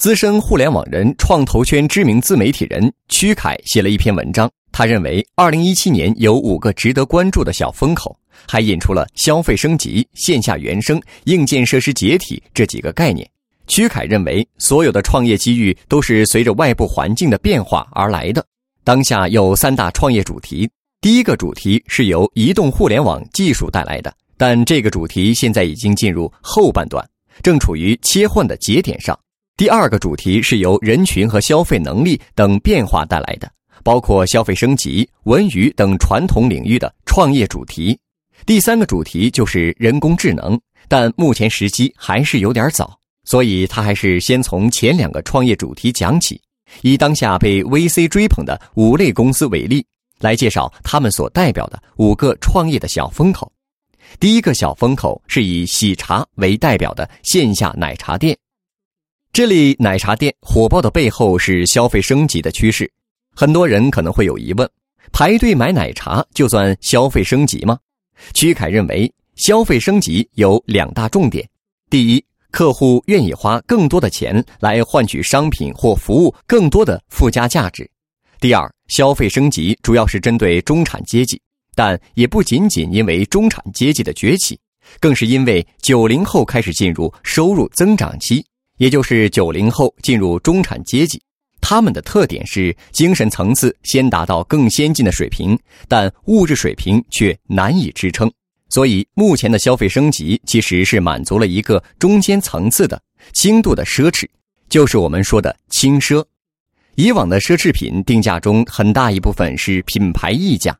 资深互联网人、创投圈知名自媒体人曲凯写了一篇文章。他认为，二零一七年有五个值得关注的小风口，还引出了消费升级、线下原生、硬件设施解体这几个概念。曲凯认为，所有的创业机遇都是随着外部环境的变化而来的。当下有三大创业主题，第一个主题是由移动互联网技术带来的，但这个主题现在已经进入后半段，正处于切换的节点上。第二个主题是由人群和消费能力等变化带来的，包括消费升级、文娱等传统领域的创业主题。第三个主题就是人工智能，但目前时机还是有点早，所以他还是先从前两个创业主题讲起，以当下被 VC 追捧的五类公司为例，来介绍他们所代表的五个创业的小风口。第一个小风口是以喜茶为代表的线下奶茶店。这里奶茶店火爆的背后是消费升级的趋势，很多人可能会有疑问：排队买奶茶就算消费升级吗？曲凯认为，消费升级有两大重点：第一，客户愿意花更多的钱来换取商品或服务更多的附加价值；第二，消费升级主要是针对中产阶级，但也不仅仅因为中产阶级的崛起，更是因为九零后开始进入收入增长期。也就是九零后进入中产阶级，他们的特点是精神层次先达到更先进的水平，但物质水平却难以支撑。所以，目前的消费升级其实是满足了一个中间层次的轻度的奢侈，就是我们说的轻奢。以往的奢侈品定价中很大一部分是品牌溢价，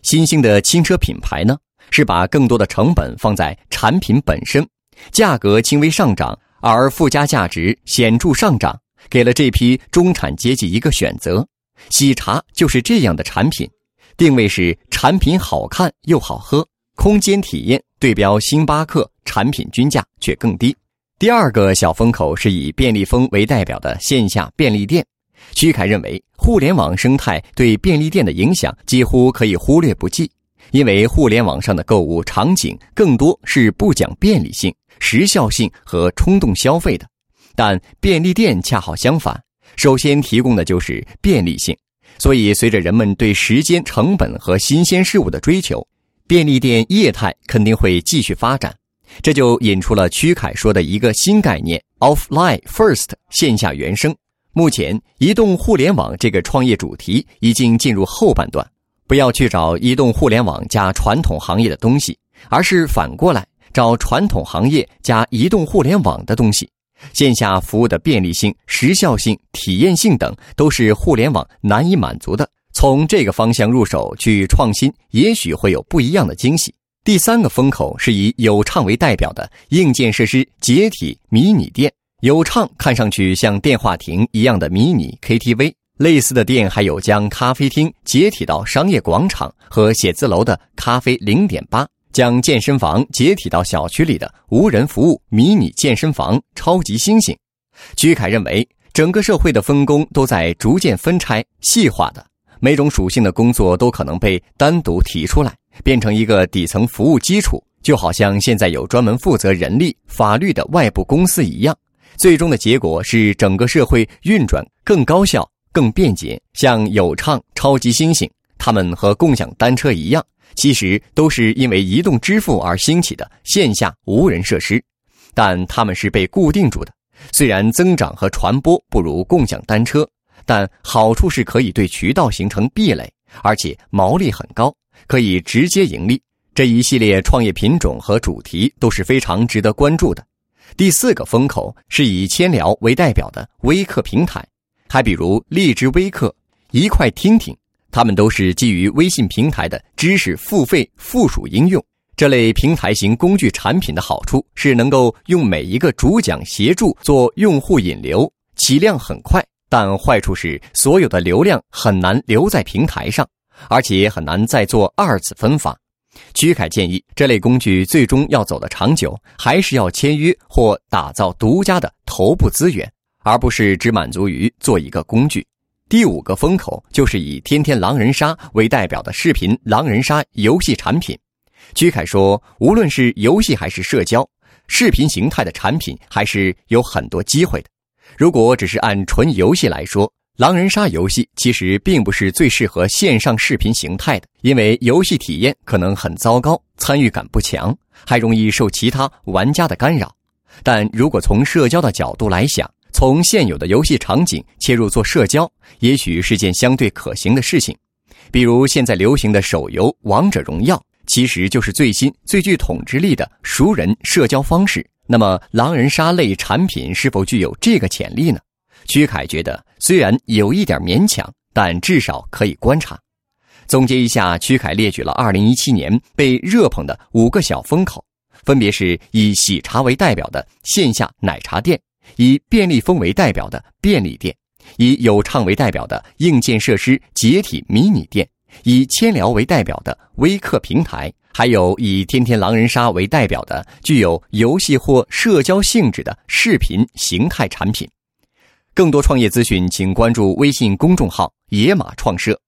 新兴的轻奢品牌呢，是把更多的成本放在产品本身，价格轻微上涨。而附加价值显著上涨，给了这批中产阶级一个选择。喜茶就是这样的产品，定位是产品好看又好喝，空间体验对标星巴克，产品均价却更低。第二个小风口是以便利蜂为代表的线下便利店。曲凯认为，互联网生态对便利店的影响几乎可以忽略不计，因为互联网上的购物场景更多是不讲便利性。时效性和冲动消费的，但便利店恰好相反，首先提供的就是便利性。所以，随着人们对时间、成本和新鲜事物的追求，便利店业态肯定会继续发展。这就引出了曲凯说的一个新概念：offline first，线下原生。目前，移动互联网这个创业主题已经进入后半段，不要去找移动互联网加传统行业的东西，而是反过来。找传统行业加移动互联网的东西，线下服务的便利性、时效性、体验性等都是互联网难以满足的。从这个方向入手去创新，也许会有不一样的惊喜。第三个风口是以有畅为代表的硬件设施解体迷你店。有畅看上去像电话亭一样的迷你 KTV，类似的店还有将咖啡厅解体到商业广场和写字楼的咖啡零点八。将健身房解体到小区里的无人服务迷你健身房“超级猩猩”。居凯认为，整个社会的分工都在逐渐分拆、细化的，每种属性的工作都可能被单独提出来，变成一个底层服务基础，就好像现在有专门负责人力、法律的外部公司一样。最终的结果是整个社会运转更高效、更便捷。像有畅、超级猩猩，他们和共享单车一样。其实都是因为移动支付而兴起的线下无人设施，但他们是被固定住的。虽然增长和传播不如共享单车，但好处是可以对渠道形成壁垒，而且毛利很高，可以直接盈利。这一系列创业品种和主题都是非常值得关注的。第四个风口是以千聊为代表的微课平台，还比如荔枝微课、一块听听。它们都是基于微信平台的知识付费附属应用。这类平台型工具产品的好处是能够用每一个主讲协助做用户引流，起量很快；但坏处是所有的流量很难留在平台上，而且很难再做二次分发。曲凯建议，这类工具最终要走得长久，还是要签约或打造独家的头部资源，而不是只满足于做一个工具。第五个风口就是以天天狼人杀为代表的视频狼人杀游戏产品。居凯说，无论是游戏还是社交，视频形态的产品还是有很多机会的。如果只是按纯游戏来说，狼人杀游戏其实并不是最适合线上视频形态的，因为游戏体验可能很糟糕，参与感不强，还容易受其他玩家的干扰。但如果从社交的角度来想，从现有的游戏场景切入做社交，也许是件相对可行的事情。比如现在流行的手游《王者荣耀》，其实就是最新、最具统治力的熟人社交方式。那么，狼人杀类产品是否具有这个潜力呢？曲凯觉得，虽然有一点勉强，但至少可以观察。总结一下，曲凯列举了2017年被热捧的五个小风口，分别是以喜茶为代表的线下奶茶店，以便利蜂为代表的便利店，以有畅为代表的硬件设施解体迷你店，以千聊为代表的微客平台。还有以天天狼人杀为代表的具有游戏或社交性质的视频形态产品。更多创业资讯，请关注微信公众号“野马创社”。